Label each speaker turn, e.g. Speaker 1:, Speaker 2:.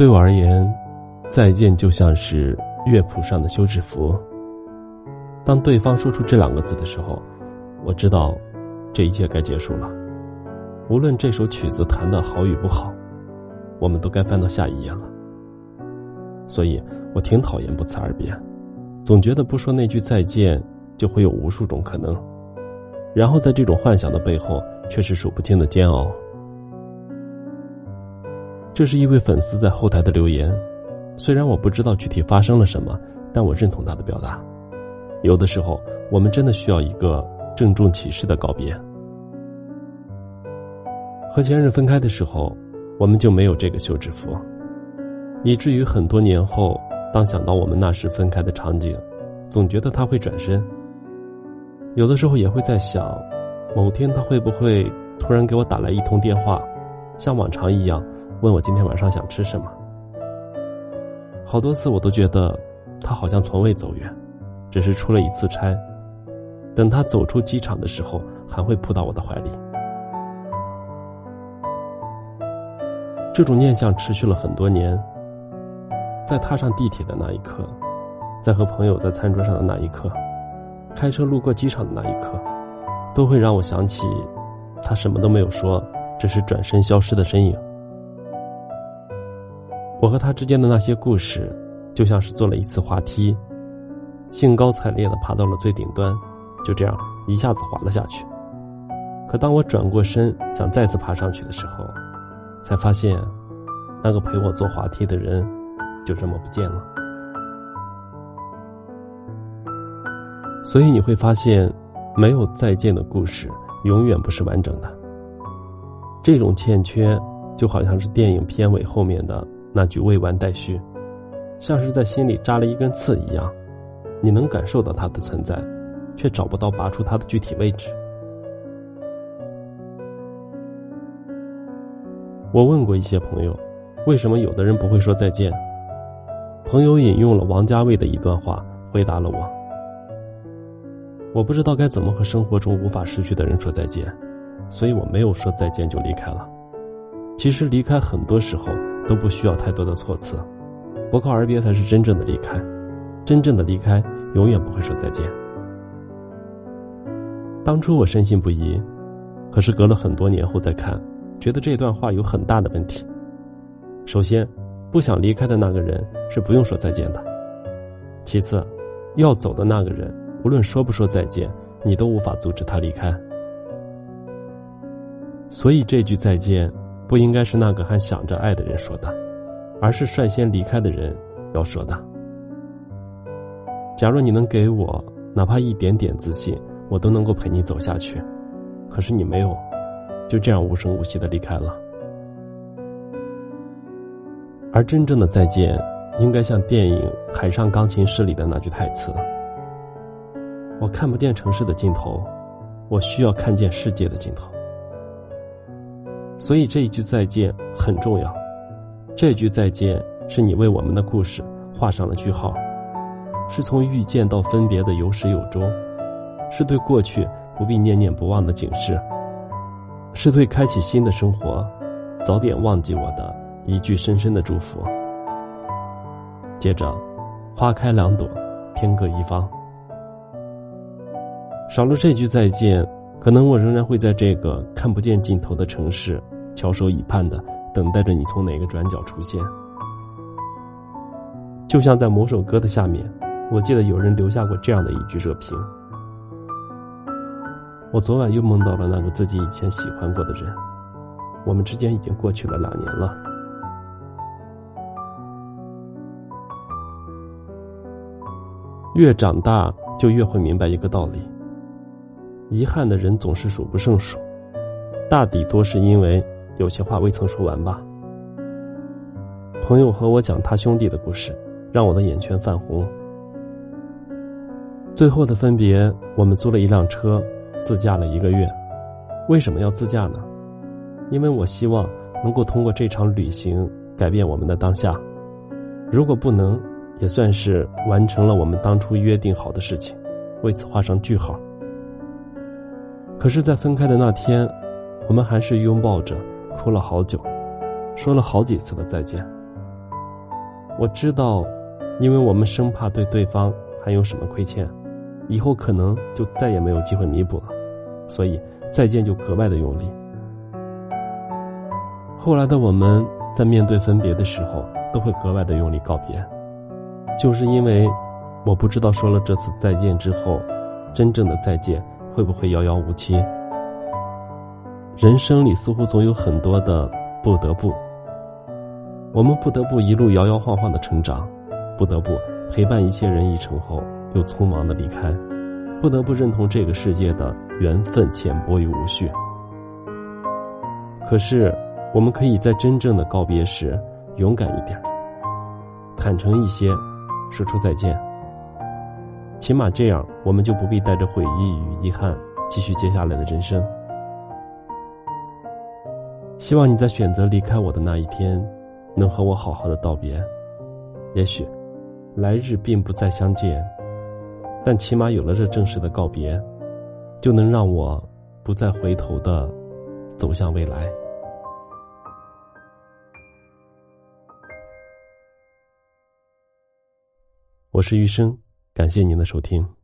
Speaker 1: 对我而言，再见就像是乐谱上的休止符。当对方说出这两个字的时候，我知道，这一切该结束了。无论这首曲子弹的好与不好，我们都该翻到下一页了。所以我挺讨厌不辞而别，总觉得不说那句再见，就会有无数种可能，然后在这种幻想的背后，却是数不清的煎熬。这是一位粉丝在后台的留言，虽然我不知道具体发生了什么，但我认同他的表达。有的时候，我们真的需要一个郑重其事的告别。和前任分开的时候，我们就没有这个休止符，以至于很多年后，当想到我们那时分开的场景，总觉得他会转身。有的时候也会在想，某天他会不会突然给我打来一通电话，像往常一样。问我今天晚上想吃什么？好多次我都觉得他好像从未走远，只是出了一次差。等他走出机场的时候，还会扑到我的怀里。这种念想持续了很多年。在踏上地铁的那一刻，在和朋友在餐桌上的那一刻，开车路过机场的那一刻，都会让我想起他什么都没有说，只是转身消失的身影。我和他之间的那些故事，就像是坐了一次滑梯，兴高采烈的爬到了最顶端，就这样一下子滑了下去。可当我转过身想再次爬上去的时候，才发现，那个陪我坐滑梯的人，就这么不见了。所以你会发现，没有再见的故事，永远不是完整的。这种欠缺，就好像是电影片尾后面的。那句未完待续，像是在心里扎了一根刺一样，你能感受到它的存在，却找不到拔出它的具体位置。我问过一些朋友，为什么有的人不会说再见？朋友引用了王家卫的一段话，回答了我：我不知道该怎么和生活中无法失去的人说再见，所以我没有说再见就离开了。其实离开很多时候。都不需要太多的措辞，不告而别才是真正的离开。真正的离开，永远不会说再见。当初我深信不疑，可是隔了很多年后再看，觉得这段话有很大的问题。首先，不想离开的那个人是不用说再见的；其次，要走的那个人，无论说不说再见，你都无法阻止他离开。所以这句再见。不应该是那个还想着爱的人说的，而是率先离开的人要说的。假如你能给我哪怕一点点自信，我都能够陪你走下去。可是你没有，就这样无声无息的离开了。而真正的再见，应该像电影《海上钢琴师》里的那句台词：“我看不见城市的尽头，我需要看见世界的尽头。”所以这一句再见很重要，这句再见是你为我们的故事画上了句号，是从遇见到分别的有始有终，是对过去不必念念不忘的警示，是对开启新的生活早点忘记我的一句深深的祝福。接着，花开两朵，天各一方。少了这句再见。可能我仍然会在这个看不见尽头的城市，翘首以盼的等待着你从哪个转角出现。就像在某首歌的下面，我记得有人留下过这样的一句热评：“我昨晚又梦到了那个自己以前喜欢过的人，我们之间已经过去了两年了。”越长大，就越会明白一个道理。遗憾的人总是数不胜数，大抵多是因为有些话未曾说完吧。朋友和我讲他兄弟的故事，让我的眼圈泛红。最后的分别，我们租了一辆车，自驾了一个月。为什么要自驾呢？因为我希望能够通过这场旅行改变我们的当下。如果不能，也算是完成了我们当初约定好的事情，为此画上句号。可是，在分开的那天，我们还是拥抱着，哭了好久，说了好几次的再见。我知道，因为我们生怕对对方还有什么亏欠，以后可能就再也没有机会弥补了，所以再见就格外的用力。后来的我们在面对分别的时候，都会格外的用力告别，就是因为我不知道说了这次再见之后，真正的再见会不会遥遥无期。人生里似乎总有很多的不得不。我们不得不一路摇摇晃晃的成长，不得不陪伴一些人一程后又匆忙的离开，不得不认同这个世界的缘分浅薄与无序。可是，我们可以在真正的告别时勇敢一点，坦诚一些，说出再见。起码这样，我们就不必带着悔意与遗憾继续接下来的人生。希望你在选择离开我的那一天。能和我好好的道别，也许来日并不再相见，但起码有了这正式的告别，就能让我不再回头的走向未来。我是余生，感谢您的收听。